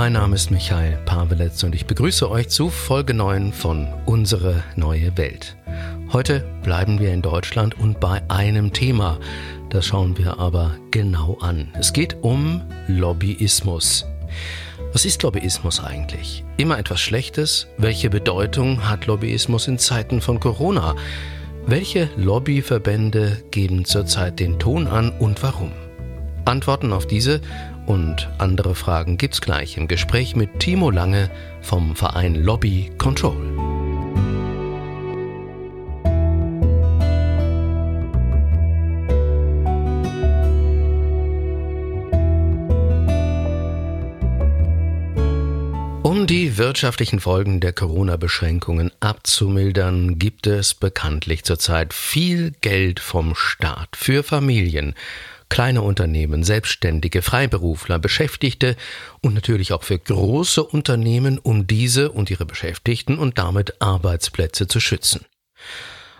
Mein Name ist Michael Paveletz und ich begrüße euch zu Folge 9 von Unsere neue Welt. Heute bleiben wir in Deutschland und bei einem Thema. Das schauen wir aber genau an. Es geht um Lobbyismus. Was ist Lobbyismus eigentlich? Immer etwas Schlechtes? Welche Bedeutung hat Lobbyismus in Zeiten von Corona? Welche Lobbyverbände geben zurzeit den Ton an und warum? Antworten auf diese und andere Fragen gibt's gleich im Gespräch mit Timo Lange vom Verein Lobby Control. Um die wirtschaftlichen Folgen der Corona-Beschränkungen abzumildern, gibt es bekanntlich zurzeit viel Geld vom Staat für Familien, kleine Unternehmen, Selbstständige, Freiberufler, Beschäftigte und natürlich auch für große Unternehmen, um diese und ihre Beschäftigten und damit Arbeitsplätze zu schützen.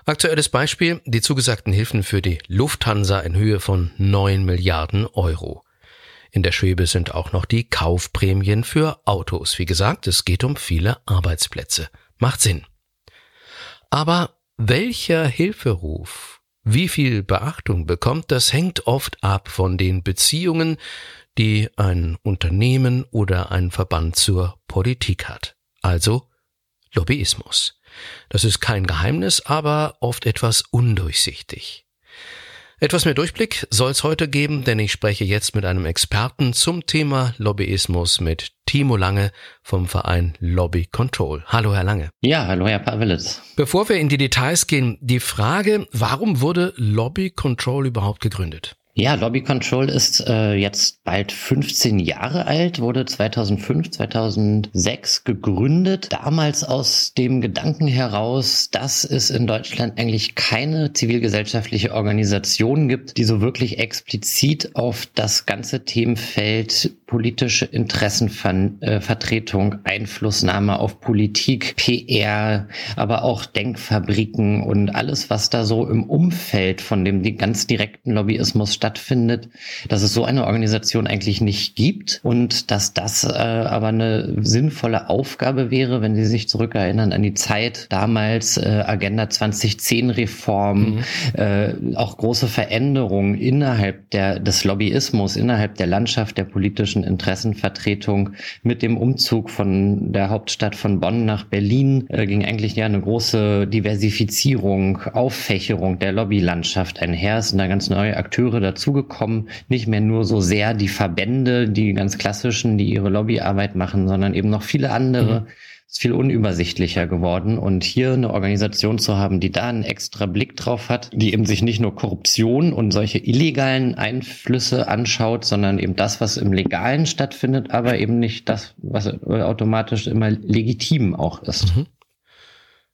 Aktuelles Beispiel, die zugesagten Hilfen für die Lufthansa in Höhe von 9 Milliarden Euro. In der Schwebe sind auch noch die Kaufprämien für Autos. Wie gesagt, es geht um viele Arbeitsplätze. Macht Sinn. Aber welcher Hilferuf, wie viel Beachtung bekommt, das hängt oft ab von den Beziehungen, die ein Unternehmen oder ein Verband zur Politik hat. Also Lobbyismus. Das ist kein Geheimnis, aber oft etwas undurchsichtig. Etwas mehr Durchblick soll es heute geben, denn ich spreche jetzt mit einem Experten zum Thema Lobbyismus mit Timo Lange vom Verein Lobby Control. Hallo, Herr Lange. Ja, hallo, Herr Pawelitz. Bevor wir in die Details gehen, die Frage, warum wurde Lobby Control überhaupt gegründet? Ja, Lobby Control ist äh, jetzt bald 15 Jahre alt, wurde 2005, 2006 gegründet. Damals aus dem Gedanken heraus, dass es in Deutschland eigentlich keine zivilgesellschaftliche Organisation gibt, die so wirklich explizit auf das ganze Themenfeld politische Interessenvertretung, Einflussnahme auf Politik, PR, aber auch Denkfabriken und alles, was da so im Umfeld von dem ganz direkten Lobbyismus stattfindet, dass es so eine Organisation eigentlich nicht gibt und dass das äh, aber eine sinnvolle Aufgabe wäre, wenn Sie sich zurückerinnern an die Zeit damals äh, Agenda 2010 Reform, mhm. äh, auch große Veränderungen innerhalb der, des Lobbyismus, innerhalb der Landschaft der politischen Interessenvertretung. Mit dem Umzug von der Hauptstadt von Bonn nach Berlin äh, ging eigentlich ja eine große Diversifizierung, Auffächerung der Lobbylandschaft einher. Es sind da ganz neue Akteure dazugekommen. Nicht mehr nur so sehr die Verbände, die ganz klassischen, die ihre Lobbyarbeit machen, sondern eben noch viele andere. Mhm ist viel unübersichtlicher geworden. Und hier eine Organisation zu haben, die da einen extra Blick drauf hat, die eben sich nicht nur Korruption und solche illegalen Einflüsse anschaut, sondern eben das, was im Legalen stattfindet, aber eben nicht das, was automatisch immer legitim auch ist. Mhm.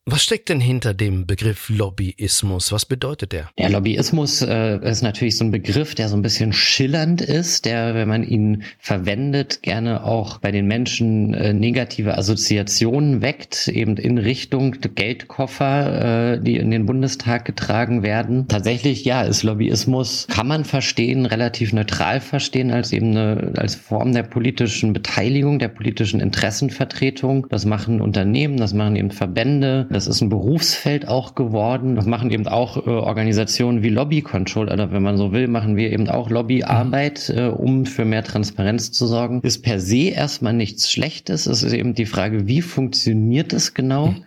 Was steckt denn hinter dem Begriff Lobbyismus? Was bedeutet der? Der Lobbyismus äh, ist natürlich so ein Begriff, der so ein bisschen schillernd ist, der, wenn man ihn verwendet, gerne auch bei den Menschen äh, negative Assoziationen weckt, eben in Richtung Geldkoffer, äh, die in den Bundestag getragen werden. Tatsächlich, ja, ist Lobbyismus, kann man verstehen, relativ neutral verstehen, als eben eine, als Form der politischen Beteiligung, der politischen Interessenvertretung. Das machen Unternehmen, das machen eben Verbände, das ist ein Berufsfeld auch geworden. Das machen eben auch äh, Organisationen wie Lobby Control, oder wenn man so will, machen wir eben auch Lobbyarbeit, äh, um für mehr Transparenz zu sorgen. Ist per se erstmal nichts Schlechtes. Es ist eben die Frage, wie funktioniert es genau? Mhm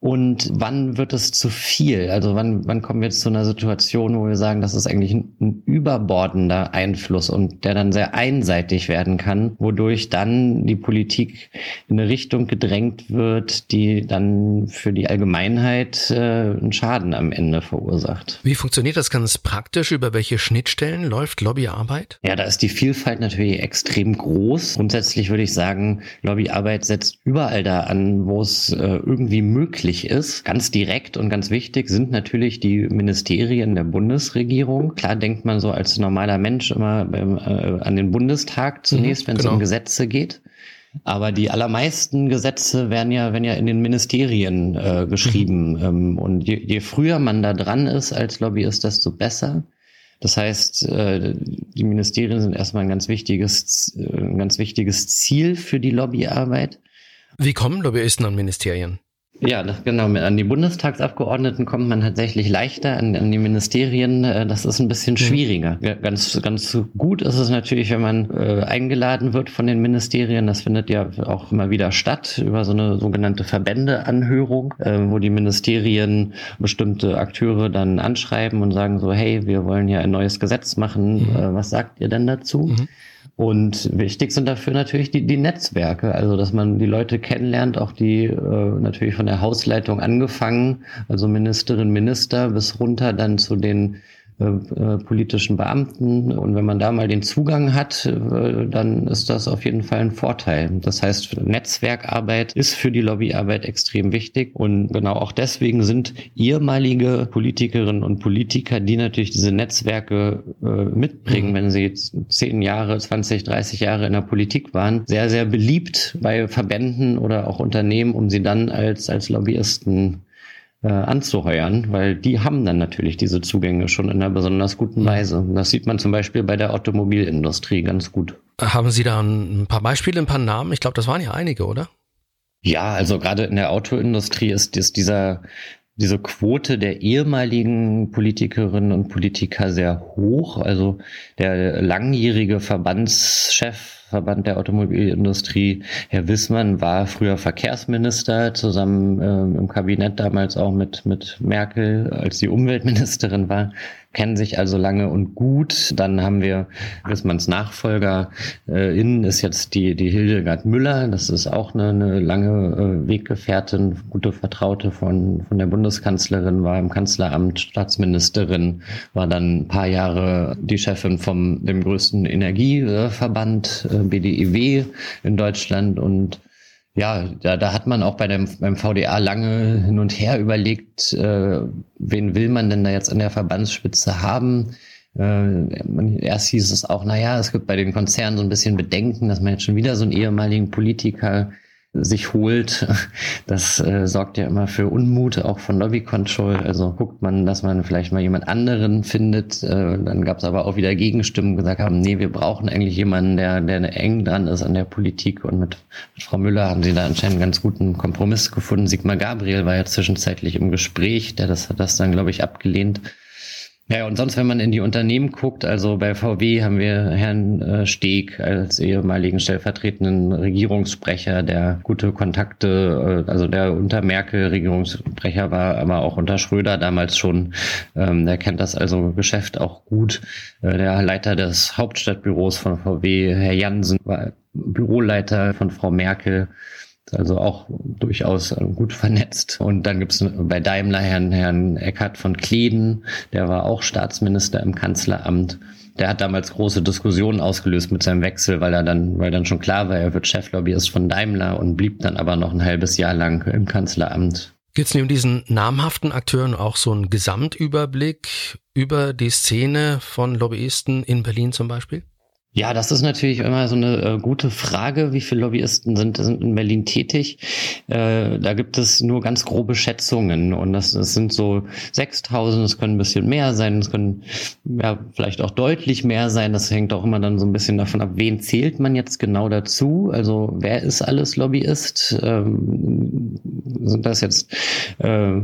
und wann wird es zu viel? Also wann, wann kommen wir jetzt zu einer Situation, wo wir sagen, das ist eigentlich ein, ein, überbordender Einfluss und der dann sehr einseitig werden kann, wodurch dann die Politik in eine Richtung gedrängt wird, die dann für die Allgemeinheit äh, einen Schaden am Ende verursacht. Wie funktioniert das ganz praktisch? Über welche Schnittstellen läuft Lobbyarbeit? Ja, da ist die Vielfalt natürlich extrem groß. Grundsätzlich würde ich sagen, Lobbyarbeit setzt überall da an, wo es äh, irgendwie möglich möglich ist. Ganz direkt und ganz wichtig sind natürlich die Ministerien der Bundesregierung. Klar denkt man so als normaler Mensch immer beim, äh, an den Bundestag zunächst, mhm, wenn es genau. um Gesetze geht. Aber die allermeisten Gesetze werden ja, werden ja in den Ministerien äh, geschrieben. Mhm. Ähm, und je, je früher man da dran ist als Lobbyist, desto besser. Das heißt, äh, die Ministerien sind erstmal ein ganz wichtiges, ein ganz wichtiges Ziel für die Lobbyarbeit. Wie kommen Lobbyisten an Ministerien? Ja, das, genau. An die Bundestagsabgeordneten kommt man tatsächlich leichter, an, an die Ministerien, äh, das ist ein bisschen schwieriger. Ja, ganz, ganz gut ist es natürlich, wenn man äh, eingeladen wird von den Ministerien. Das findet ja auch immer wieder statt über so eine sogenannte Verbändeanhörung, äh, wo die Ministerien bestimmte Akteure dann anschreiben und sagen so, hey, wir wollen ja ein neues Gesetz machen. Mhm. Äh, was sagt ihr denn dazu? Mhm. Und wichtig sind dafür natürlich die, die Netzwerke, also dass man die Leute kennenlernt, auch die äh, natürlich von der Hausleitung angefangen, also Ministerin, Minister bis runter dann zu den äh, äh, politischen Beamten. Und wenn man da mal den Zugang hat, äh, dann ist das auf jeden Fall ein Vorteil. Das heißt, Netzwerkarbeit ist für die Lobbyarbeit extrem wichtig. Und genau auch deswegen sind ehemalige Politikerinnen und Politiker, die natürlich diese Netzwerke äh, mitbringen, mhm. wenn sie jetzt zehn Jahre, 20, 30 Jahre in der Politik waren, sehr, sehr beliebt bei Verbänden oder auch Unternehmen, um sie dann als, als Lobbyisten äh, anzuheuern, weil die haben dann natürlich diese Zugänge schon in einer besonders guten mhm. Weise. Das sieht man zum Beispiel bei der Automobilindustrie ganz gut. Haben Sie da ein paar Beispiele, ein paar Namen? Ich glaube, das waren ja einige, oder? Ja, also gerade in der Autoindustrie ist, ist dieser diese Quote der ehemaligen Politikerinnen und Politiker sehr hoch. Also der langjährige Verbandschef Verband der Automobilindustrie. Herr Wissmann war früher Verkehrsminister, zusammen äh, im Kabinett damals auch mit, mit Merkel, als sie Umweltministerin war kennen sich also lange und gut. Dann haben wir Wissmanns Nachfolger äh, innen ist jetzt die, die Hildegard Müller. Das ist auch eine, eine lange äh, Weggefährtin, gute Vertraute von, von der Bundeskanzlerin, war im Kanzleramt Staatsministerin, war dann ein paar Jahre die Chefin vom dem größten Energieverband äh, BDIW in Deutschland und ja, da, da hat man auch bei dem, beim VDA lange hin und her überlegt, äh, wen will man denn da jetzt an der Verbandsspitze haben. Äh, erst hieß es auch, na ja, es gibt bei den Konzernen so ein bisschen Bedenken, dass man jetzt schon wieder so einen ehemaligen Politiker sich holt. Das äh, sorgt ja immer für Unmut, auch von Lobby Control. Also guckt man, dass man vielleicht mal jemand anderen findet. Äh, dann gab es aber auch wieder Gegenstimmen, gesagt haben, nee, wir brauchen eigentlich jemanden, der, der eng dran ist an der Politik. Und mit, mit Frau Müller haben sie da anscheinend einen ganz guten Kompromiss gefunden. Sigmar Gabriel war ja zwischenzeitlich im Gespräch, der das hat das dann, glaube ich, abgelehnt. Ja, und sonst, wenn man in die Unternehmen guckt, also bei VW haben wir Herrn äh, Steg als ehemaligen stellvertretenden Regierungssprecher, der gute Kontakte, äh, also der unter Merkel Regierungssprecher war, aber auch unter Schröder damals schon. Ähm, der kennt das also Geschäft auch gut. Äh, der Leiter des Hauptstadtbüros von VW, Herr Jansen, war Büroleiter von Frau Merkel also auch durchaus äh, gut vernetzt. Und dann gibt es bei Daimler Herrn, Herrn Eckhard von Kleden, der war auch Staatsminister im Kanzleramt. Der hat damals große Diskussionen ausgelöst mit seinem Wechsel, weil er dann, weil dann schon klar war, er wird Cheflobbyist von Daimler und blieb dann aber noch ein halbes Jahr lang im Kanzleramt. Gibt es neben diesen namhaften Akteuren auch so einen Gesamtüberblick über die Szene von Lobbyisten in Berlin zum Beispiel? Ja, das ist natürlich immer so eine äh, gute Frage. Wie viele Lobbyisten sind, sind in Berlin tätig? Äh, da gibt es nur ganz grobe Schätzungen und das, das sind so 6000, es können ein bisschen mehr sein, es können ja vielleicht auch deutlich mehr sein. Das hängt auch immer dann so ein bisschen davon ab, wen zählt man jetzt genau dazu? Also wer ist alles Lobbyist? Ähm, sind das jetzt äh,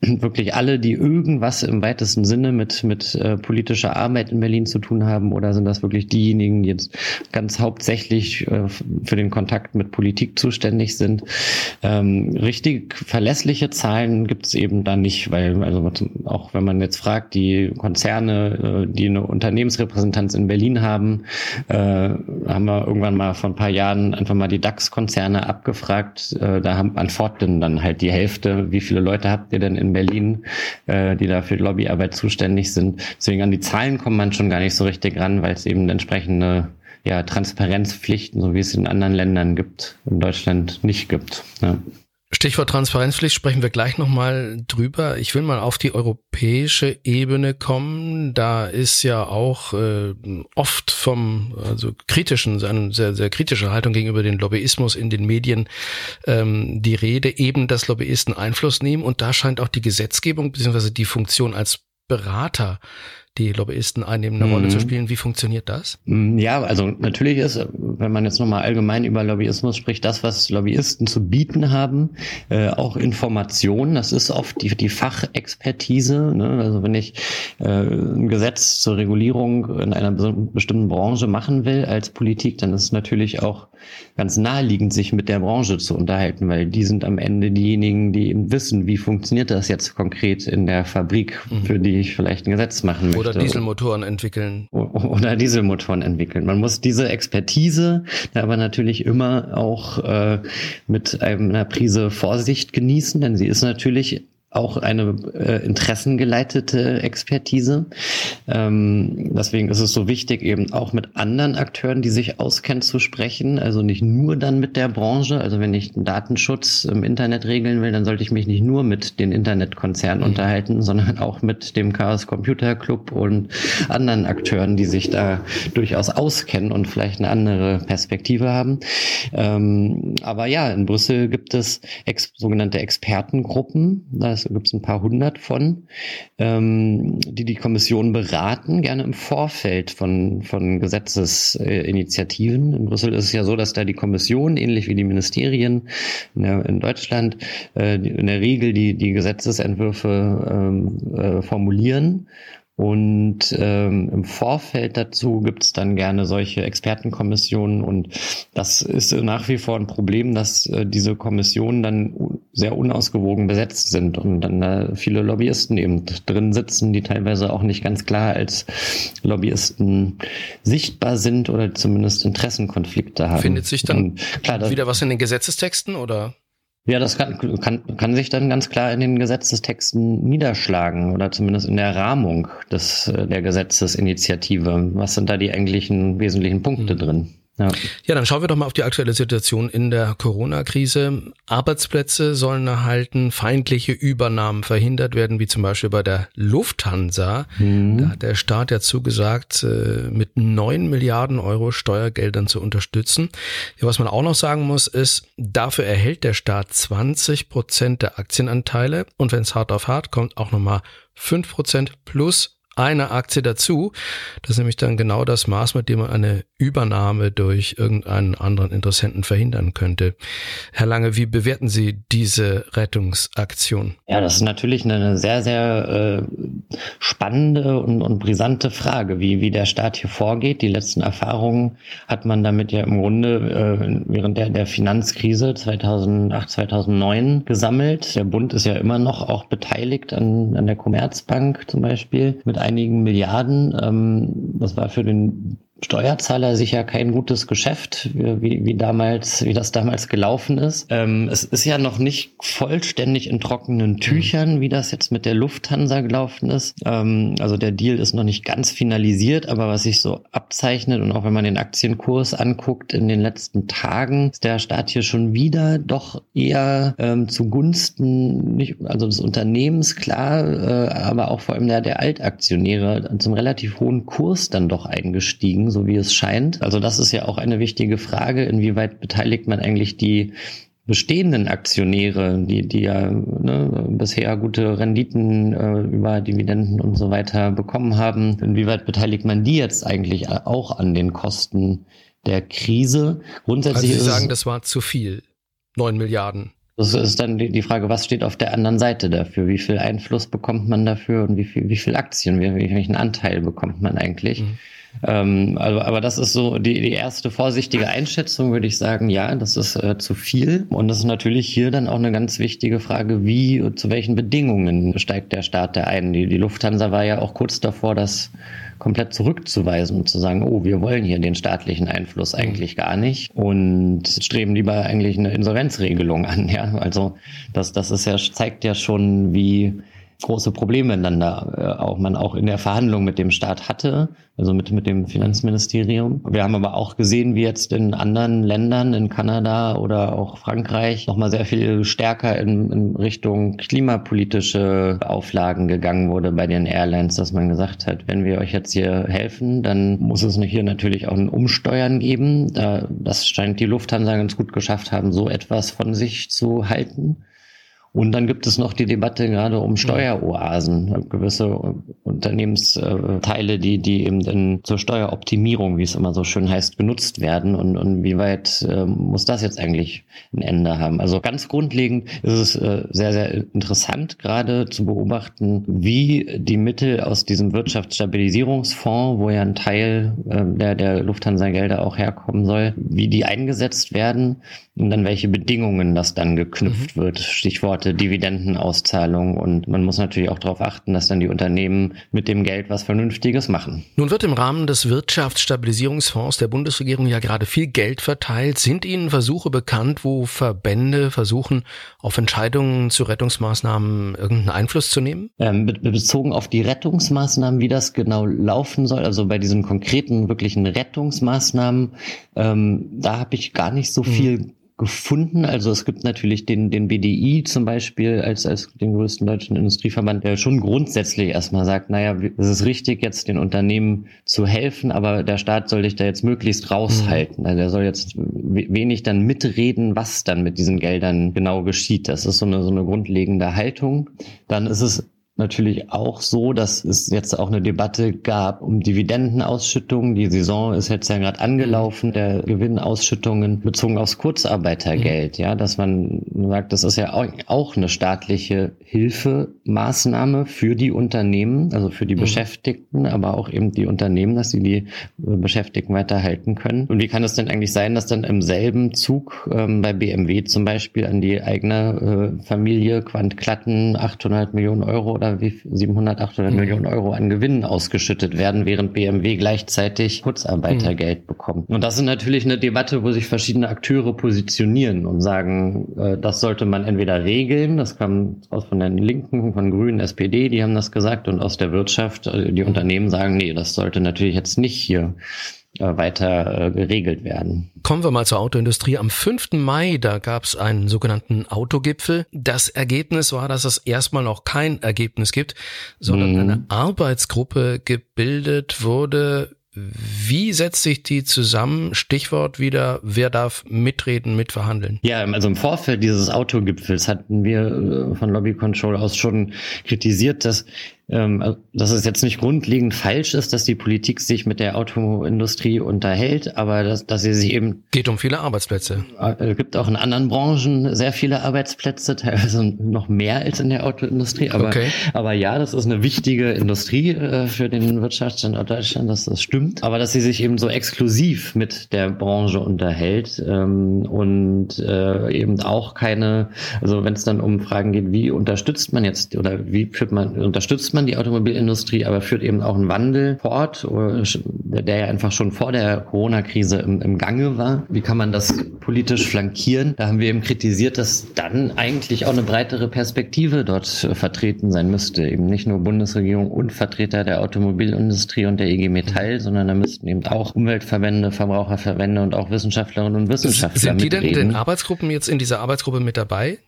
wirklich alle, die irgendwas im weitesten Sinne mit, mit äh, politischer Arbeit in Berlin zu tun haben? Oder sind das wirklich diejenigen, die jetzt ganz hauptsächlich äh, für den Kontakt mit Politik zuständig sind? Ähm, richtig verlässliche Zahlen gibt es eben da nicht, weil also auch wenn man jetzt fragt, die Konzerne, äh, die eine Unternehmensrepräsentanz in Berlin haben, äh, haben wir irgendwann mal vor ein paar Jahren einfach mal die DAX-Konzerne abgefragt. Äh, da haben antworten dann halt die Hälfte, wie viele Leute habt ihr denn in in Berlin, äh, die da für Lobbyarbeit zuständig sind. Deswegen an die Zahlen kommt man schon gar nicht so richtig ran, weil es eben entsprechende ja, Transparenzpflichten, so wie es in anderen Ländern gibt, in Deutschland nicht gibt. Ja. Stichwort Transparenzpflicht sprechen wir gleich nochmal drüber. Ich will mal auf die europäische Ebene kommen. Da ist ja auch äh, oft vom also kritischen, eine sehr, sehr kritische Haltung gegenüber den Lobbyismus in den Medien ähm, die Rede, eben dass Lobbyisten Einfluss nehmen. Und da scheint auch die Gesetzgebung beziehungsweise die Funktion als Berater die Lobbyisten einnehmen, eine mhm. Rolle zu spielen. Wie funktioniert das? Mm, ja, also natürlich ist, wenn man jetzt nochmal allgemein über Lobbyismus spricht, das, was Lobbyisten zu bieten haben, äh, auch Informationen, das ist oft die, die Fachexpertise. Ne? Also wenn ich äh, ein Gesetz zur Regulierung in einer bestimmten Branche machen will als Politik, dann ist es natürlich auch ganz naheliegend, sich mit der Branche zu unterhalten, weil die sind am Ende diejenigen, die eben wissen, wie funktioniert das jetzt konkret in der Fabrik, mhm. für die ich vielleicht ein Gesetz machen möchte. Oder Dieselmotoren entwickeln. Oder Dieselmotoren entwickeln. Man muss diese Expertise aber natürlich immer auch äh, mit einer Prise Vorsicht genießen, denn sie ist natürlich auch eine äh, interessengeleitete Expertise. Ähm, deswegen ist es so wichtig, eben auch mit anderen Akteuren, die sich auskennen, zu sprechen. Also nicht nur dann mit der Branche. Also wenn ich den Datenschutz im Internet regeln will, dann sollte ich mich nicht nur mit den Internetkonzernen mhm. unterhalten, sondern auch mit dem Chaos Computer Club und anderen Akteuren, die sich da durchaus auskennen und vielleicht eine andere Perspektive haben. Ähm, aber ja, in Brüssel gibt es ex sogenannte Expertengruppen. Das da gibt es ein paar hundert von, ähm, die die Kommission beraten, gerne im Vorfeld von, von Gesetzesinitiativen. In Brüssel ist es ja so, dass da die Kommission, ähnlich wie die Ministerien in, der, in Deutschland, äh, in der Regel die, die Gesetzesentwürfe ähm, äh, formulieren und ähm, im Vorfeld dazu gibt es dann gerne solche Expertenkommissionen und das ist nach wie vor ein Problem, dass äh, diese Kommissionen dann sehr unausgewogen besetzt sind und dann äh, viele Lobbyisten eben drin sitzen, die teilweise auch nicht ganz klar als Lobbyisten sichtbar sind oder zumindest Interessenkonflikte haben. Findet sich dann klar, wieder was in den Gesetzestexten oder? Ja, das kann, kann, kann sich dann ganz klar in den Gesetzestexten niederschlagen oder zumindest in der Rahmung des, äh, der Gesetzesinitiative. Was sind da die eigentlichen wesentlichen Punkte mhm. drin? Ja. ja, dann schauen wir doch mal auf die aktuelle Situation in der Corona-Krise. Arbeitsplätze sollen erhalten, feindliche Übernahmen verhindert werden, wie zum Beispiel bei der Lufthansa. Mhm. Da hat der Staat ja zugesagt, äh, mit neun Milliarden Euro Steuergeldern zu unterstützen. Ja, was man auch noch sagen muss, ist, dafür erhält der Staat 20 Prozent der Aktienanteile und wenn es hart auf hart kommt, auch nochmal fünf Prozent plus eine Aktie dazu. Das ist nämlich dann genau das Maß, mit dem man eine Übernahme durch irgendeinen anderen Interessenten verhindern könnte. Herr Lange, wie bewerten Sie diese Rettungsaktion? Ja, das ist natürlich eine sehr, sehr äh, spannende und, und brisante Frage, wie, wie der Staat hier vorgeht. Die letzten Erfahrungen hat man damit ja im Grunde äh, während der, der Finanzkrise 2008, 2009 gesammelt. Der Bund ist ja immer noch auch beteiligt an, an der Commerzbank zum Beispiel mit einigen Milliarden. Ähm, das war für den Steuerzahler sicher kein gutes Geschäft, wie, wie damals, wie das damals gelaufen ist. Ähm, es ist ja noch nicht vollständig in trockenen mhm. Tüchern, wie das jetzt mit der Lufthansa gelaufen ist. Ähm, also der Deal ist noch nicht ganz finalisiert, aber was sich so abzeichnet und auch wenn man den Aktienkurs anguckt in den letzten Tagen, ist der Staat hier schon wieder doch eher ähm, zugunsten nicht, also des Unternehmens klar, äh, aber auch vor allem der, der Altaktionäre zum relativ hohen Kurs dann doch eingestiegen so wie es scheint. Also das ist ja auch eine wichtige Frage, inwieweit beteiligt man eigentlich die bestehenden Aktionäre, die, die ja ne, bisher gute Renditen äh, über Dividenden und so weiter bekommen haben, inwieweit beteiligt man die jetzt eigentlich auch an den Kosten der Krise? Grundsätzlich also Sie sagen, das war zu viel. Neun Milliarden. Das ist dann die Frage, was steht auf der anderen Seite dafür? Wie viel Einfluss bekommt man dafür und wie viel, wie viel Aktien, wie, welchen Anteil bekommt man eigentlich? Mhm. Ähm, also, aber das ist so die, die erste vorsichtige Einschätzung, würde ich sagen, ja, das ist äh, zu viel. Und das ist natürlich hier dann auch eine ganz wichtige Frage, wie, zu welchen Bedingungen steigt der Staat da ein? Die, die Lufthansa war ja auch kurz davor, das komplett zurückzuweisen und zu sagen, oh, wir wollen hier den staatlichen Einfluss mhm. eigentlich gar nicht und streben lieber eigentlich eine Insolvenzregelung an. Ja, also das, das ist ja, zeigt ja schon, wie große Probleme dann da äh, auch man auch in der Verhandlung mit dem Staat hatte, also mit, mit dem Finanzministerium. Wir haben aber auch gesehen, wie jetzt in anderen Ländern, in Kanada oder auch Frankreich, nochmal sehr viel stärker in, in Richtung klimapolitische Auflagen gegangen wurde bei den Airlines, dass man gesagt hat, wenn wir euch jetzt hier helfen, dann muss es hier natürlich auch ein Umsteuern geben. Das scheint die Lufthansa ganz gut geschafft haben, so etwas von sich zu halten. Und dann gibt es noch die Debatte gerade um Steueroasen, gewisse Unternehmensteile, die, die eben dann zur Steueroptimierung, wie es immer so schön heißt, genutzt werden. Und, und wie weit äh, muss das jetzt eigentlich ein Ende haben? Also ganz grundlegend ist es äh, sehr, sehr interessant, gerade zu beobachten, wie die Mittel aus diesem Wirtschaftsstabilisierungsfonds, wo ja ein Teil äh, der, der Lufthansa-Gelder auch herkommen soll, wie die eingesetzt werden und dann welche Bedingungen das dann geknüpft mhm. wird. Stichworte Dividendenauszahlung. Und man muss natürlich auch darauf achten, dass dann die Unternehmen mit dem Geld was Vernünftiges machen. Nun wird im Rahmen des Wirtschaftsstabilisierungsfonds der Bundesregierung ja gerade viel Geld verteilt. Sind Ihnen Versuche bekannt, wo Verbände versuchen, auf Entscheidungen zu Rettungsmaßnahmen irgendeinen Einfluss zu nehmen? Ähm, bezogen auf die Rettungsmaßnahmen, wie das genau laufen soll, also bei diesen konkreten, wirklichen Rettungsmaßnahmen, ähm, da habe ich gar nicht so mhm. Gefunden. Also es gibt natürlich den, den BDI zum Beispiel als, als den größten deutschen Industrieverband, der schon grundsätzlich erstmal sagt, naja, es ist richtig, jetzt den Unternehmen zu helfen, aber der Staat soll dich da jetzt möglichst raushalten. Mhm. Also er soll jetzt wenig dann mitreden, was dann mit diesen Geldern genau geschieht. Das ist so eine, so eine grundlegende Haltung. Dann ist es natürlich auch so, dass es jetzt auch eine Debatte gab um Dividendenausschüttungen. Die Saison ist jetzt ja gerade angelaufen, der Gewinnausschüttungen bezogen aufs Kurzarbeitergeld. Mhm. Ja, dass man sagt, das ist ja auch eine staatliche Hilfemaßnahme für die Unternehmen, also für die mhm. Beschäftigten, aber auch eben die Unternehmen, dass sie die Beschäftigten weiterhalten können. Und wie kann es denn eigentlich sein, dass dann im selben Zug ähm, bei BMW zum Beispiel an die eigene äh, Familie Quant Klatten 800 Millionen Euro oder oder wie 700, 800 mhm. Millionen Euro an Gewinnen ausgeschüttet werden, während BMW gleichzeitig Kurzarbeitergeld mhm. bekommt. Und das ist natürlich eine Debatte, wo sich verschiedene Akteure positionieren und sagen, äh, das sollte man entweder regeln, das kam aus von den Linken, von Grünen, SPD, die haben das gesagt, und aus der Wirtschaft, äh, die Unternehmen sagen, nee, das sollte natürlich jetzt nicht hier äh, weiter äh, geregelt werden. Kommen wir mal zur Autoindustrie. Am 5. Mai, da gab es einen sogenannten Autogipfel. Das Ergebnis war, dass es erstmal noch kein Ergebnis gibt, sondern mhm. eine Arbeitsgruppe gebildet wurde. Wie setzt sich die zusammen? Stichwort wieder, wer darf mitreden, mitverhandeln? Ja, also im Vorfeld dieses Autogipfels hatten wir äh, von Lobby Control aus schon kritisiert, dass dass es jetzt nicht grundlegend falsch ist, dass die Politik sich mit der Autoindustrie unterhält, aber dass, dass sie sich eben geht um viele Arbeitsplätze. Es äh, gibt auch in anderen Branchen sehr viele Arbeitsplätze, teilweise noch mehr als in der Autoindustrie. Aber, okay. aber ja, das ist eine wichtige Industrie äh, für den Wirtschaftsstandort Deutschland, dass das stimmt. Aber dass sie sich eben so exklusiv mit der Branche unterhält ähm, und äh, eben auch keine, also wenn es dann um Fragen geht, wie unterstützt man jetzt oder wie führt man, unterstützt man man die Automobilindustrie, aber führt eben auch einen Wandel fort, der ja einfach schon vor der Corona-Krise im, im Gange war. Wie kann man das politisch flankieren? Da haben wir eben kritisiert, dass dann eigentlich auch eine breitere Perspektive dort vertreten sein müsste. Eben nicht nur Bundesregierung und Vertreter der Automobilindustrie und der EG Metall, sondern da müssten eben auch Umweltverbände, Verbraucherverbände und auch Wissenschaftlerinnen und Wissenschaftler Sind die denn in den Arbeitsgruppen jetzt in dieser Arbeitsgruppe mit dabei?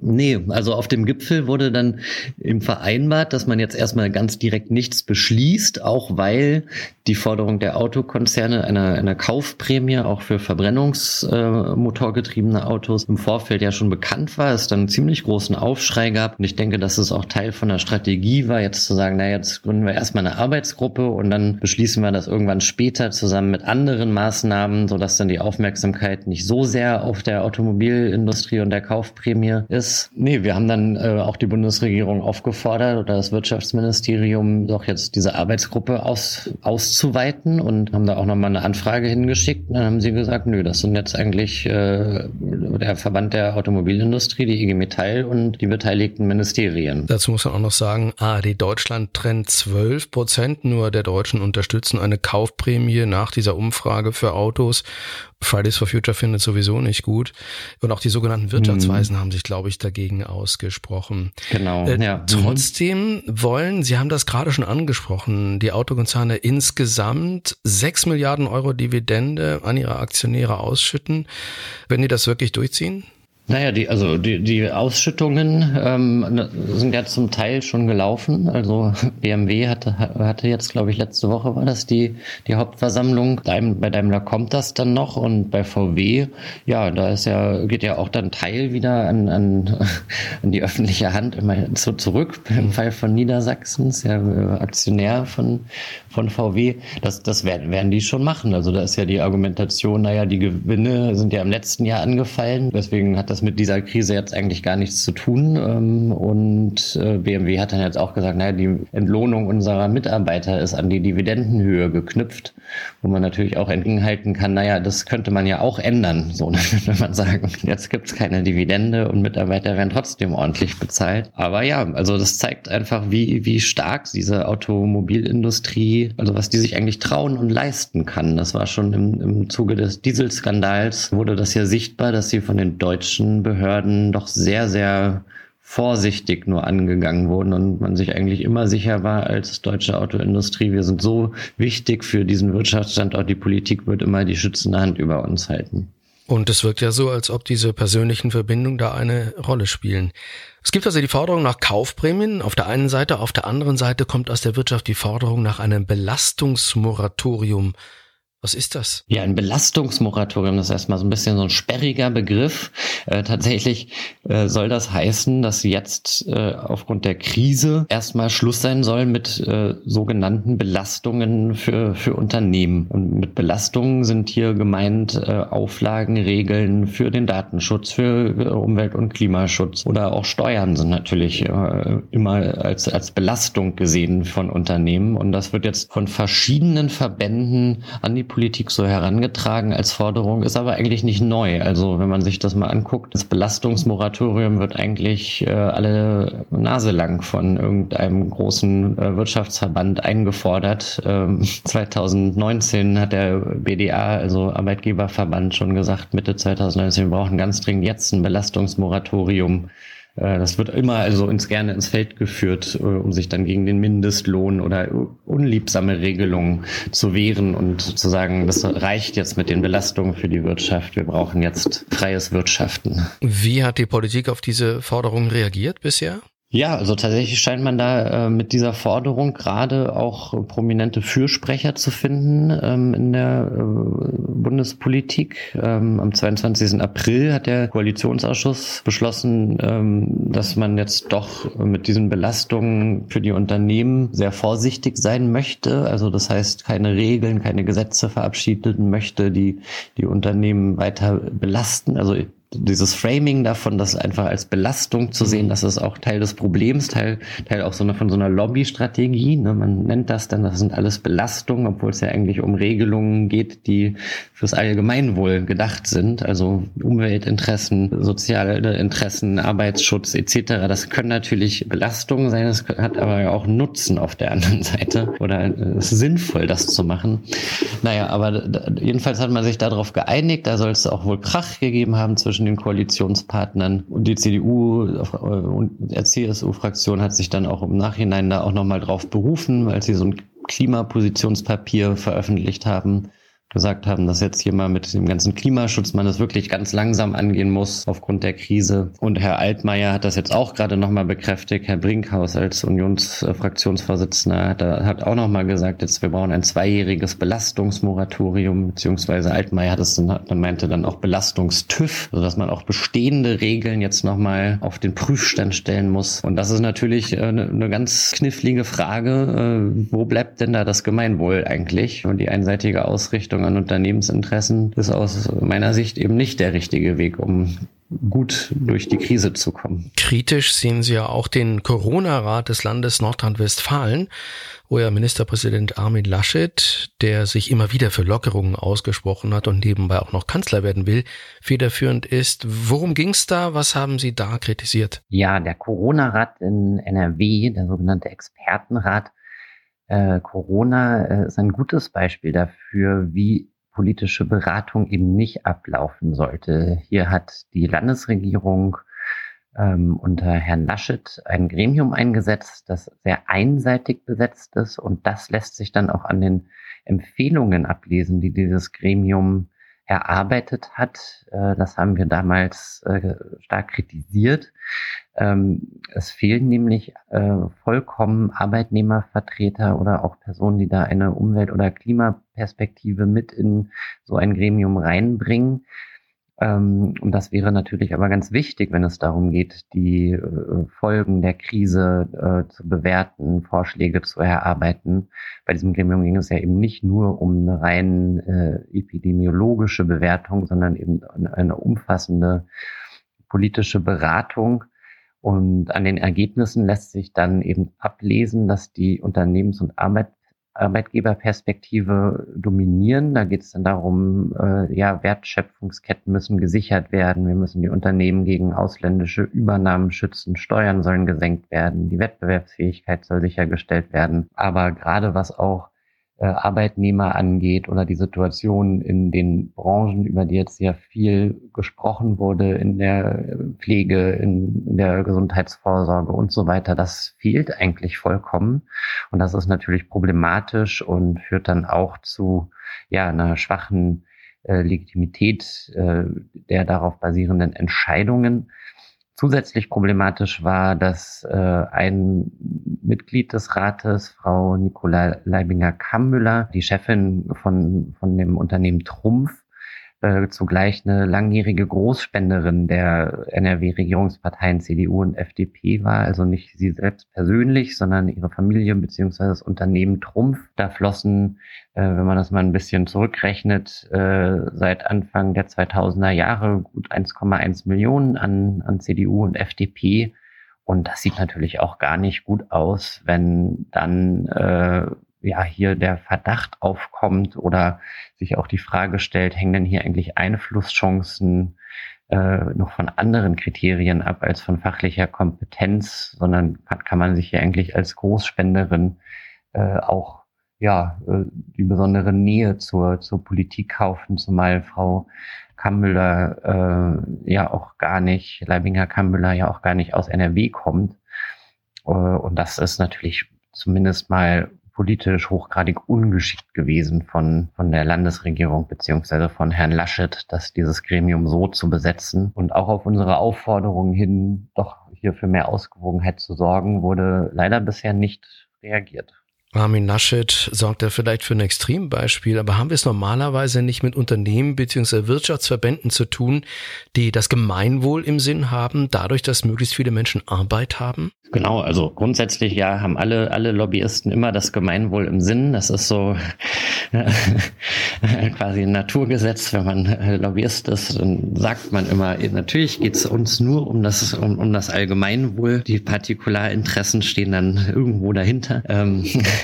Nee, also auf dem Gipfel wurde dann eben vereinbart, dass man jetzt erstmal ganz direkt nichts beschließt, auch weil die Forderung der Autokonzerne einer, einer Kaufprämie auch für verbrennungsmotorgetriebene äh, Autos im Vorfeld ja schon bekannt war, es dann einen ziemlich großen Aufschrei gab. Und ich denke, dass es auch Teil von der Strategie war, jetzt zu sagen, na jetzt gründen wir erstmal eine Arbeitsgruppe und dann beschließen wir das irgendwann später zusammen mit anderen Maßnahmen, sodass dann die Aufmerksamkeit nicht so sehr auf der Automobilindustrie und der Kaufprämie ist. Nee, wir haben dann äh, auch die Bundesregierung aufgefordert oder das Wirtschaftsministerium doch jetzt diese Arbeitsgruppe aus, auszuweiten und haben da auch nochmal eine Anfrage hingeschickt. Und dann haben sie gesagt, nö, das sind jetzt eigentlich äh, der Verband der Automobilindustrie, die IG Metall und die beteiligten Ministerien. Dazu muss man auch noch sagen, ARD Deutschland trennt 12 Prozent nur der Deutschen unterstützen eine Kaufprämie nach dieser Umfrage für Autos Fridays for Future findet sowieso nicht gut. Und auch die sogenannten Wirtschaftsweisen mhm. haben sich, glaube ich, dagegen ausgesprochen. Genau. Äh, ja. Mhm. Trotzdem wollen, Sie haben das gerade schon angesprochen, die Autokonzerne insgesamt sechs Milliarden Euro Dividende an ihre Aktionäre ausschütten. Wenn die das wirklich durchziehen? Naja, die, also die, die Ausschüttungen ähm, sind ja zum Teil schon gelaufen. Also BMW hatte, hatte jetzt, glaube ich, letzte Woche war das die, die Hauptversammlung. Bei Daimler kommt das dann noch und bei VW, ja, da ist ja, geht ja auch dann Teil wieder an, an, an die öffentliche Hand immer so zurück. Im Fall von Niedersachsen, ist ja Aktionär von, von VW. Das, das werden, werden die schon machen. Also da ist ja die Argumentation, naja, die Gewinne sind ja im letzten Jahr angefallen. Deswegen hat das mit dieser Krise jetzt eigentlich gar nichts zu tun. Ähm, und äh, BMW hat dann jetzt auch gesagt, naja, die Entlohnung unserer Mitarbeiter ist an die Dividendenhöhe geknüpft, wo man natürlich auch entgegenhalten kann, naja, das könnte man ja auch ändern. So, wenn man sagen, jetzt gibt es keine Dividende und Mitarbeiter werden trotzdem ordentlich bezahlt. Aber ja, also das zeigt einfach, wie, wie stark diese Automobilindustrie, also was die sich eigentlich trauen und leisten kann. Das war schon im, im Zuge des Dieselskandals, wurde das ja sichtbar, dass sie von den deutschen deutschen Behörden doch sehr, sehr vorsichtig nur angegangen wurden und man sich eigentlich immer sicher war als deutsche Autoindustrie, wir sind so wichtig für diesen Wirtschaftsstandort, die Politik wird immer die schützende Hand über uns halten. Und es wirkt ja so, als ob diese persönlichen Verbindungen da eine Rolle spielen. Es gibt also die Forderung nach Kaufprämien auf der einen Seite, auf der anderen Seite kommt aus der Wirtschaft die Forderung nach einem Belastungsmoratorium was ist das? Ja, ein Belastungsmoratorium, das ist erstmal so ein bisschen so ein sperriger Begriff. Äh, tatsächlich äh, soll das heißen, dass jetzt äh, aufgrund der Krise erstmal Schluss sein soll mit äh, sogenannten Belastungen für, für Unternehmen. Und mit Belastungen sind hier gemeint äh, Auflagen, Regeln für den Datenschutz, für Umwelt- und Klimaschutz oder auch Steuern sind natürlich äh, immer als, als Belastung gesehen von Unternehmen. Und das wird jetzt von verschiedenen Verbänden an die Politik so herangetragen als Forderung, ist aber eigentlich nicht neu. Also wenn man sich das mal anguckt, das Belastungsmoratorium wird eigentlich äh, alle Nase lang von irgendeinem großen äh, Wirtschaftsverband eingefordert. Ähm, 2019 hat der BDA, also Arbeitgeberverband, schon gesagt, Mitte 2019, wir brauchen ganz dringend jetzt ein Belastungsmoratorium das wird immer also ins gerne ins Feld geführt, äh, um sich dann gegen den Mindestlohn oder unliebsame Regelungen zu wehren und zu sagen, das reicht jetzt mit den Belastungen für die Wirtschaft. Wir brauchen jetzt freies Wirtschaften. Wie hat die Politik auf diese Forderungen reagiert bisher? Ja, also tatsächlich scheint man da äh, mit dieser Forderung gerade auch prominente Fürsprecher zu finden ähm, in der äh, Bundespolitik. Ähm, am 22. April hat der Koalitionsausschuss beschlossen, ähm, dass man jetzt doch mit diesen Belastungen für die Unternehmen sehr vorsichtig sein möchte. Also das heißt, keine Regeln, keine Gesetze verabschieden möchte, die die Unternehmen weiter belasten. Also dieses Framing davon, das einfach als Belastung zu sehen, mhm. das ist auch Teil des Problems, Teil, Teil auch so eine, von so einer Lobbystrategie. Ne? Man nennt das dann, das sind alles Belastungen, obwohl es ja eigentlich um Regelungen geht, die fürs Allgemeinwohl gedacht sind. Also Umweltinteressen, soziale Interessen, Arbeitsschutz etc. Das können natürlich Belastungen sein, es hat aber auch Nutzen auf der anderen Seite oder es ist sinnvoll, das zu machen. Naja, aber jedenfalls hat man sich darauf geeinigt, da soll es auch wohl Krach gegeben haben zwischen zwischen den Koalitionspartnern. Und die CDU und der CSU-Fraktion hat sich dann auch im Nachhinein da auch nochmal drauf berufen, weil sie so ein Klimapositionspapier veröffentlicht haben gesagt haben, dass jetzt hier mal mit dem ganzen Klimaschutz man das wirklich ganz langsam angehen muss aufgrund der Krise. Und Herr Altmaier hat das jetzt auch gerade nochmal bekräftigt. Herr Brinkhaus als Unionsfraktionsvorsitzender hat, hat auch nochmal gesagt, jetzt wir brauchen ein zweijähriges Belastungsmoratorium, beziehungsweise Altmaier hat es dann, dann meinte dann auch Belastungstüv, also dass man auch bestehende Regeln jetzt nochmal auf den Prüfstand stellen muss. Und das ist natürlich eine, äh, eine ganz knifflige Frage. Äh, wo bleibt denn da das Gemeinwohl eigentlich? Und die einseitige Ausrichtung an Unternehmensinteressen ist aus meiner Sicht eben nicht der richtige Weg, um gut durch die Krise zu kommen. Kritisch sehen Sie ja auch den Corona-Rat des Landes Nordrhein-Westfalen, wo ja Ministerpräsident Armin Laschet, der sich immer wieder für Lockerungen ausgesprochen hat und nebenbei auch noch Kanzler werden will, federführend ist. Worum ging es da? Was haben Sie da kritisiert? Ja, der Corona-Rat in NRW, der sogenannte Expertenrat, äh, Corona äh, ist ein gutes Beispiel dafür, wie politische Beratung eben nicht ablaufen sollte. Hier hat die Landesregierung ähm, unter Herrn Laschet ein Gremium eingesetzt, das sehr einseitig besetzt ist und das lässt sich dann auch an den Empfehlungen ablesen, die dieses Gremium erarbeitet hat. Äh, das haben wir damals äh, stark kritisiert. Ähm, es fehlen nämlich äh, vollkommen Arbeitnehmervertreter oder auch Personen, die da eine Umwelt- oder Klimaperspektive mit in so ein Gremium reinbringen. Ähm, und das wäre natürlich aber ganz wichtig, wenn es darum geht, die äh, Folgen der Krise äh, zu bewerten, Vorschläge zu erarbeiten. Bei diesem Gremium ging es ja eben nicht nur um eine rein äh, epidemiologische Bewertung, sondern eben eine umfassende politische Beratung. Und an den Ergebnissen lässt sich dann eben ablesen, dass die Unternehmens- und Arbeit Arbeitgeberperspektive dominieren. Da geht es dann darum, äh, ja, Wertschöpfungsketten müssen gesichert werden. Wir müssen die Unternehmen gegen ausländische Übernahmen schützen. Steuern sollen gesenkt werden. Die Wettbewerbsfähigkeit soll sichergestellt werden. Aber gerade was auch äh, Arbeitnehmer angeht oder die Situation in den Branchen, über die jetzt sehr viel gesprochen wurde, in der Pflege, in, in der Gesundheitsvorsorge und so weiter, das fehlt eigentlich vollkommen. Und das ist natürlich problematisch und führt dann auch zu ja, einer schwachen äh, Legitimität äh, der darauf basierenden Entscheidungen. Zusätzlich problematisch war, dass äh, ein Mitglied des Rates, Frau Nicola Leibinger-Kammmüller, die Chefin von, von dem Unternehmen Trumpf, äh, zugleich eine langjährige Großspenderin der NRW-Regierungsparteien CDU und FDP war, also nicht sie selbst persönlich, sondern ihre Familie beziehungsweise das Unternehmen Trumpf. Da flossen, äh, wenn man das mal ein bisschen zurückrechnet, äh, seit Anfang der 2000er Jahre gut 1,1 Millionen an, an CDU und FDP. Und das sieht natürlich auch gar nicht gut aus, wenn dann äh, ja hier der Verdacht aufkommt oder sich auch die Frage stellt, hängen denn hier eigentlich Einflusschancen äh, noch von anderen Kriterien ab als von fachlicher Kompetenz, sondern kann, man sich hier eigentlich als Großspenderin äh, auch ja äh, die besondere Nähe zur zur Politik kaufen, zumal Frau Kammüller äh, ja auch gar nicht, Leibinger Kammüller ja auch gar nicht aus NRW kommt. Äh, und das ist natürlich zumindest mal politisch hochgradig ungeschickt gewesen von, von der Landesregierung beziehungsweise von Herrn Laschet, dass dieses Gremium so zu besetzen. Und auch auf unsere Aufforderung hin, doch hier für mehr Ausgewogenheit zu sorgen, wurde leider bisher nicht reagiert. Armin Laschet sorgt da vielleicht für ein Extrembeispiel, aber haben wir es normalerweise nicht mit Unternehmen bzw. Wirtschaftsverbänden zu tun, die das Gemeinwohl im Sinn haben, dadurch, dass möglichst viele Menschen Arbeit haben? Genau, also grundsätzlich ja haben alle, alle Lobbyisten immer das Gemeinwohl im Sinn. Das ist so quasi ein Naturgesetz. Wenn man äh, Lobbyist ist, dann sagt man immer, natürlich geht es uns nur um das, um, um das Allgemeinwohl. Die Partikularinteressen stehen dann irgendwo dahinter. Ähm,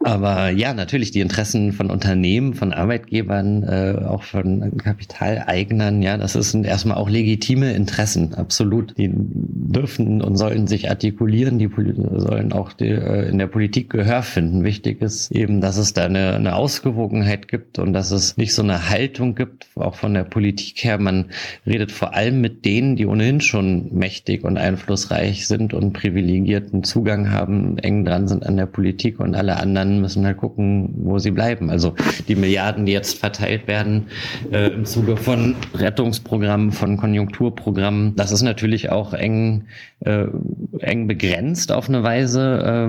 aber ja, natürlich die Interessen von Unternehmen, von Arbeitgebern, äh, auch von Kapitaleignern, ja, das sind erstmal auch legitime Interessen, absolut. Die dürfen und sollen sich artikulieren, die sollen auch die, äh, in der Politik Gehör finden. Wichtig ist eben, dass es da eine, eine Ausgewogenheit gibt und dass es nicht so eine Haltung gibt, auch von der Politik her. Man redet vor allem mit denen, die ohnehin schon mächtig und einflussreich sind und privilegierten Zugang haben, eng dran sind an der Politik und alle anderen müssen halt gucken, wo sie bleiben. Also die Milliarden, die jetzt verteilt werden äh, im Zuge von Rettungsprogrammen, von Konjunkturprogrammen, das ist natürlich auch eng, äh, eng begrenzt auf eine Weise.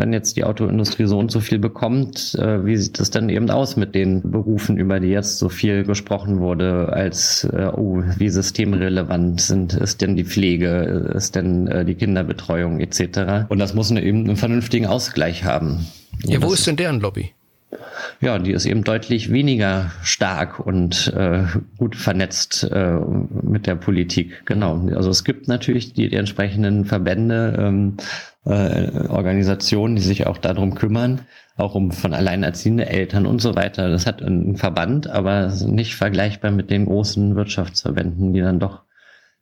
Wenn jetzt die Autoindustrie so und so viel bekommt, äh, wie sieht es dann eben aus mit den Berufen, über die jetzt so viel gesprochen wurde, als äh, oh, wie systemrelevant sind, ist denn die Pflege, ist denn äh, die Kinderbetreuung etc. Und das muss eine, eben einen vernünftigen Ausgleich haben. Ja, wo ist denn deren Lobby? Ja, die ist eben deutlich weniger stark und äh, gut vernetzt äh, mit der Politik. Genau. Also es gibt natürlich die, die entsprechenden Verbände, ähm, äh, Organisationen, die sich auch darum kümmern, auch um von alleinerziehende Eltern und so weiter. Das hat einen Verband, aber nicht vergleichbar mit den großen Wirtschaftsverbänden, die dann doch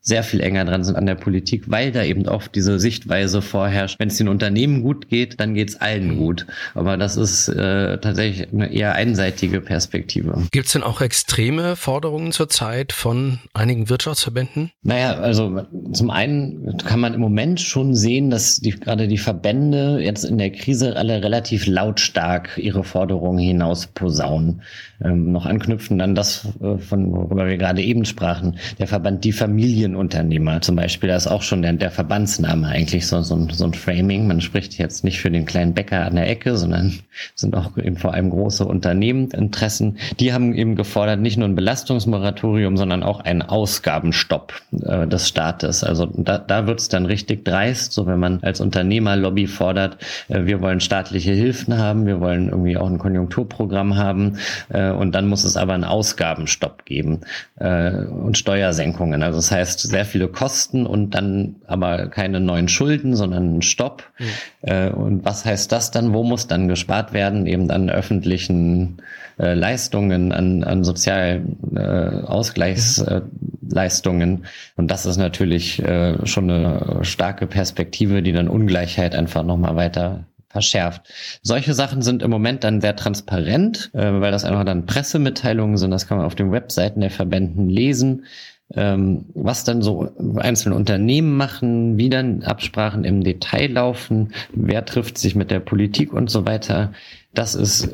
sehr viel enger dran sind an der Politik, weil da eben oft diese Sichtweise vorherrscht, wenn es den Unternehmen gut geht, dann geht es allen gut. Aber das ist äh, tatsächlich eine eher einseitige Perspektive. Gibt es denn auch extreme Forderungen zurzeit von einigen Wirtschaftsverbänden? Naja, also zum einen kann man im Moment schon sehen, dass die, gerade die Verbände jetzt in der Krise alle relativ lautstark ihre Forderungen hinaus posaunen. Ähm, noch anknüpfen an das, äh, von worüber wir gerade eben sprachen, der Verband Die Familien Familienunternehmer zum Beispiel, da ist auch schon der, der Verbandsname eigentlich so, so, ein, so ein Framing. Man spricht jetzt nicht für den kleinen Bäcker an der Ecke, sondern sind auch eben vor allem große Unternehmeninteressen. Die haben eben gefordert, nicht nur ein Belastungsmoratorium, sondern auch einen Ausgabenstopp äh, des Staates. Also da, da wird es dann richtig dreist, so wenn man als Unternehmerlobby fordert, äh, wir wollen staatliche Hilfen haben, wir wollen irgendwie auch ein Konjunkturprogramm haben äh, und dann muss es aber einen Ausgabenstopp geben äh, und Steuersenkungen. Also das heißt, sehr viele Kosten und dann aber keine neuen Schulden, sondern einen Stopp. Mhm. Äh, und was heißt das dann? Wo muss dann gespart werden? Eben an öffentlichen äh, Leistungen, an, an Sozialausgleichsleistungen. Mhm. und das ist natürlich äh, schon eine starke Perspektive, die dann Ungleichheit einfach nochmal weiter verschärft. Solche Sachen sind im Moment dann sehr transparent, äh, weil das einfach dann Pressemitteilungen sind. Das kann man auf den Webseiten der Verbänden lesen ähm, was dann so einzelne Unternehmen machen, wie dann Absprachen im Detail laufen, wer trifft sich mit der Politik und so weiter. Das ist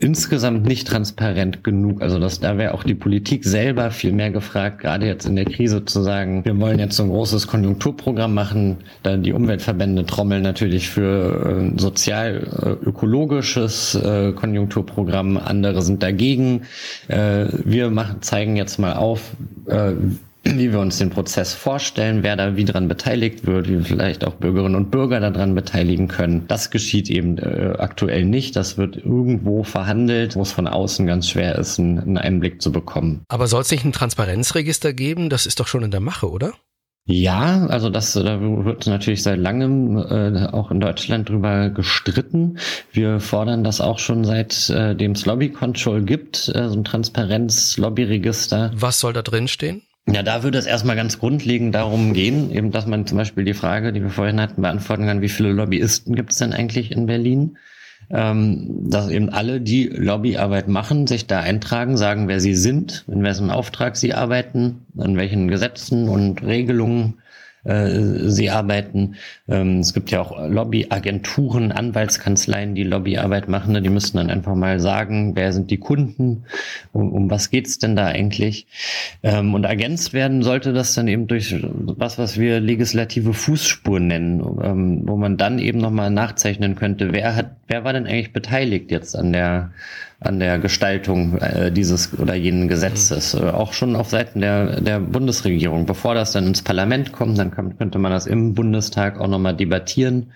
insgesamt nicht transparent genug. Also das, da wäre auch die Politik selber viel mehr gefragt, gerade jetzt in der Krise zu sagen, wir wollen jetzt so ein großes Konjunkturprogramm machen. Da die Umweltverbände trommeln natürlich für äh, sozial-ökologisches äh, Konjunkturprogramm. Andere sind dagegen. Äh, wir machen, zeigen jetzt mal auf, äh, wie wir uns den Prozess vorstellen, wer da wie dran beteiligt wird, wie wir vielleicht auch Bürgerinnen und Bürger daran beteiligen können. Das geschieht eben äh, aktuell nicht. Das wird irgendwo verhandelt, wo es von außen ganz schwer ist, einen, Einblick zu bekommen. Aber soll es nicht ein Transparenzregister geben? Das ist doch schon in der Mache, oder? Ja, also das da wird natürlich seit langem äh, auch in Deutschland drüber gestritten. Wir fordern das auch schon seit äh, dem es Lobby Control gibt, äh, so ein Transparenz-Lobbyregister. Was soll da drin stehen? Ja, da würde es erstmal ganz grundlegend darum gehen, eben, dass man zum Beispiel die Frage, die wir vorhin hatten, beantworten kann, wie viele Lobbyisten gibt es denn eigentlich in Berlin? Ähm, dass eben alle, die Lobbyarbeit machen, sich da eintragen, sagen, wer sie sind, in wessen Auftrag sie arbeiten, an welchen Gesetzen und Regelungen sie arbeiten. Ähm, es gibt ja auch Lobbyagenturen, Anwaltskanzleien, die Lobbyarbeit machen. Die müssten dann einfach mal sagen, wer sind die Kunden, um, um was geht's denn da eigentlich? Ähm, und ergänzt werden sollte das dann eben durch was, was wir legislative Fußspuren nennen, ähm, wo man dann eben nochmal nachzeichnen könnte, wer hat, wer war denn eigentlich beteiligt jetzt an der an der Gestaltung äh, dieses oder jenen Gesetzes, mhm. äh, auch schon auf Seiten der, der Bundesregierung. Bevor das dann ins Parlament kommt, dann kann, könnte man das im Bundestag auch nochmal debattieren.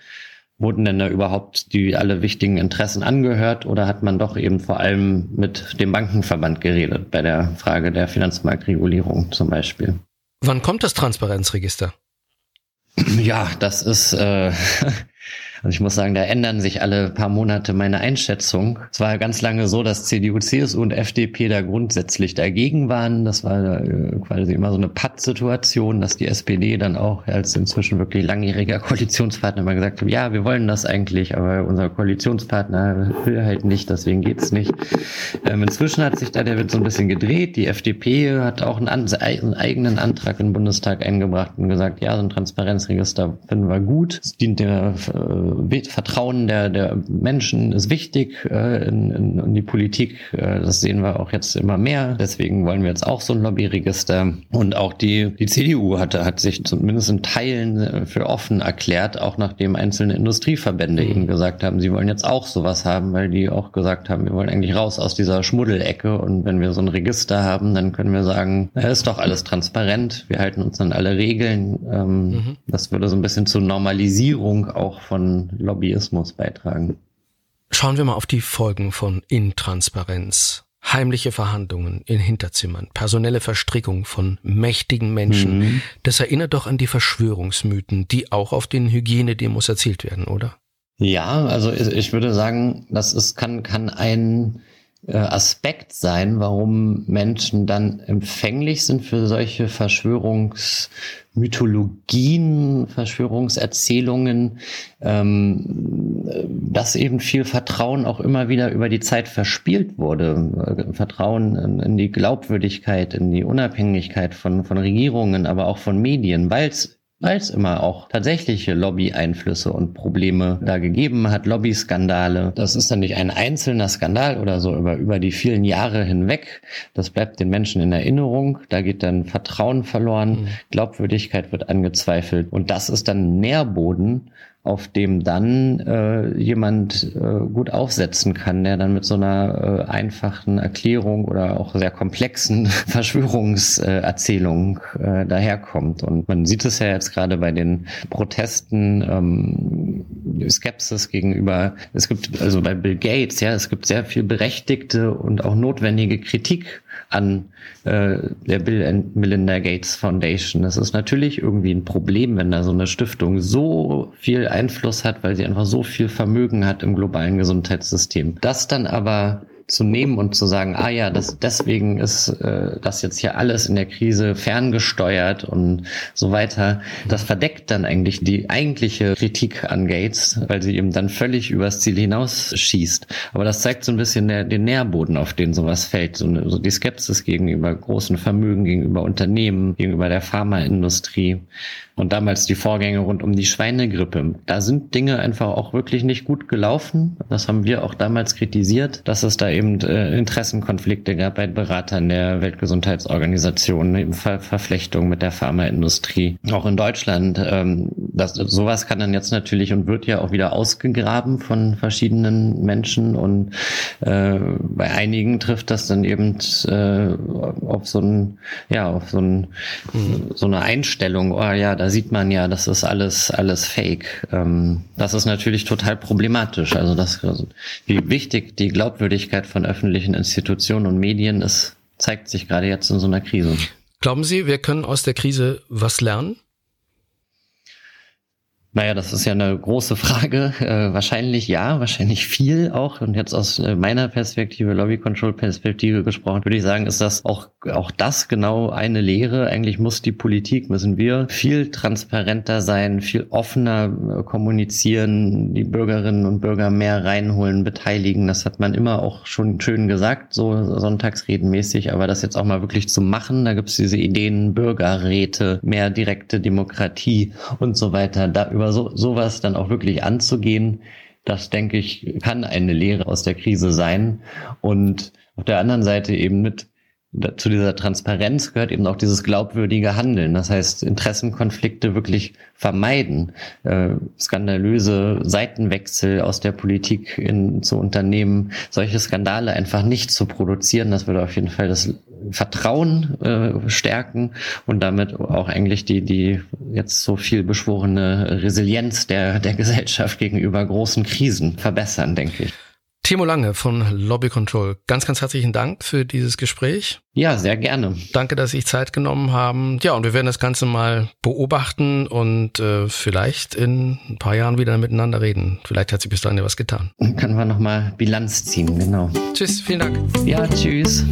Wurden denn da überhaupt die alle wichtigen Interessen angehört oder hat man doch eben vor allem mit dem Bankenverband geredet bei der Frage der Finanzmarktregulierung zum Beispiel? Wann kommt das Transparenzregister? Ja, das ist äh, Also ich muss sagen, da ändern sich alle paar Monate meine Einschätzung. Es war ganz lange so, dass CDU, CSU und FDP da grundsätzlich dagegen waren. Das war äh, quasi immer so eine Patt-Situation, dass die SPD dann auch als inzwischen wirklich langjähriger Koalitionspartner mal gesagt hat, ja, wir wollen das eigentlich, aber unser Koalitionspartner will halt nicht, deswegen geht's nicht. Ähm, inzwischen hat sich da der Witz so ein bisschen gedreht. Die FDP hat auch einen, einen eigenen Antrag im Bundestag eingebracht und gesagt, ja, so ein Transparenzregister finden wir gut. Es dient der äh, Vertrauen der, der Menschen ist wichtig äh, in, in, in die Politik. Äh, das sehen wir auch jetzt immer mehr. Deswegen wollen wir jetzt auch so ein Lobbyregister. Und auch die, die CDU hatte, hat sich zumindest in Teilen äh, für offen erklärt, auch nachdem einzelne Industrieverbände mhm. eben gesagt haben, sie wollen jetzt auch sowas haben, weil die auch gesagt haben, wir wollen eigentlich raus aus dieser Schmuddelecke. Und wenn wir so ein Register haben, dann können wir sagen, na, ist doch alles transparent. Wir halten uns an alle Regeln. Ähm, mhm. Das würde so ein bisschen zur Normalisierung auch von Lobbyismus beitragen. Schauen wir mal auf die Folgen von Intransparenz. Heimliche Verhandlungen in Hinterzimmern, personelle Verstrickung von mächtigen Menschen. Mhm. Das erinnert doch an die Verschwörungsmythen, die auch auf den Hygienedemos erzielt werden, oder? Ja, also ich würde sagen, das ist, kann, kann ein Aspekt sein, warum Menschen dann empfänglich sind für solche Verschwörungsmythologien, Verschwörungserzählungen, ähm, dass eben viel Vertrauen auch immer wieder über die Zeit verspielt wurde. Vertrauen in, in die Glaubwürdigkeit, in die Unabhängigkeit von, von Regierungen, aber auch von Medien, weil es weil es immer auch tatsächliche Lobby-Einflüsse und Probleme da gegeben hat, Lobby-Skandale. Das ist dann nicht ein einzelner Skandal oder so über, über die vielen Jahre hinweg. Das bleibt den Menschen in Erinnerung. Da geht dann Vertrauen verloren, mhm. Glaubwürdigkeit wird angezweifelt. Und das ist dann Nährboden auf dem dann äh, jemand äh, gut aufsetzen kann, der dann mit so einer äh, einfachen Erklärung oder auch sehr komplexen Verschwörungserzählung äh, daherkommt. Und man sieht es ja jetzt gerade bei den Protesten, ähm, Skepsis gegenüber, es gibt also bei Bill Gates, ja, es gibt sehr viel berechtigte und auch notwendige Kritik an äh, der Bill and Melinda Gates Foundation. Das ist natürlich irgendwie ein Problem, wenn da so eine Stiftung so viel Einfluss hat, weil sie einfach so viel Vermögen hat im globalen Gesundheitssystem. Das dann aber zu nehmen und zu sagen, ah ja, das, deswegen ist äh, das jetzt hier alles in der Krise ferngesteuert und so weiter. Das verdeckt dann eigentlich die eigentliche Kritik an Gates, weil sie eben dann völlig übers Ziel hinausschießt. Aber das zeigt so ein bisschen der, den Nährboden, auf den sowas fällt. So, so die Skepsis gegenüber großen Vermögen, gegenüber Unternehmen, gegenüber der Pharmaindustrie. Und damals die Vorgänge rund um die Schweinegrippe. Da sind Dinge einfach auch wirklich nicht gut gelaufen. Das haben wir auch damals kritisiert, dass es da eben äh, Interessenkonflikte gab bei Beratern der Weltgesundheitsorganisation, eben Ver Verflechtung mit der Pharmaindustrie. Auch in Deutschland, ähm, das, sowas kann dann jetzt natürlich und wird ja auch wieder ausgegraben von verschiedenen Menschen und äh, bei einigen trifft das dann eben äh, auf so ein, ja, auf so ein, so eine Einstellung, oh ja, da sieht man ja, das ist alles, alles fake. Ähm, das ist natürlich total problematisch. Also das, also wie wichtig die Glaubwürdigkeit von öffentlichen Institutionen und Medien ist, zeigt sich gerade jetzt in so einer Krise. Glauben Sie, wir können aus der Krise was lernen? Naja, das ist ja eine große Frage. Äh, wahrscheinlich ja, wahrscheinlich viel auch. Und jetzt aus äh, meiner Perspektive, Lobby Control Perspektive gesprochen, würde ich sagen, ist das auch, auch das genau eine Lehre. Eigentlich muss die Politik, müssen wir viel transparenter sein, viel offener äh, kommunizieren, die Bürgerinnen und Bürger mehr reinholen, beteiligen. Das hat man immer auch schon schön gesagt, so sonntagsredenmäßig. Aber das jetzt auch mal wirklich zu machen, da gibt es diese Ideen, Bürgerräte, mehr direkte Demokratie und so weiter. Da über aber so, sowas dann auch wirklich anzugehen, das denke ich, kann eine Lehre aus der Krise sein. Und auf der anderen Seite eben mit zu dieser Transparenz gehört eben auch dieses glaubwürdige Handeln. Das heißt, Interessenkonflikte wirklich vermeiden, äh, skandalöse Seitenwechsel aus der Politik in, zu Unternehmen, solche Skandale einfach nicht zu produzieren. Das würde auf jeden Fall das Vertrauen äh, stärken und damit auch eigentlich die, die jetzt so viel beschworene Resilienz der, der Gesellschaft gegenüber großen Krisen verbessern, denke ich. Timo Lange von Lobby Control, ganz, ganz herzlichen Dank für dieses Gespräch. Ja, sehr gerne. Danke, dass Sie sich Zeit genommen haben. Ja, und wir werden das Ganze mal beobachten und äh, vielleicht in ein paar Jahren wieder miteinander reden. Vielleicht hat sich bis dahin ja was getan. Dann können wir nochmal Bilanz ziehen, genau. Tschüss, vielen Dank. Ja, tschüss.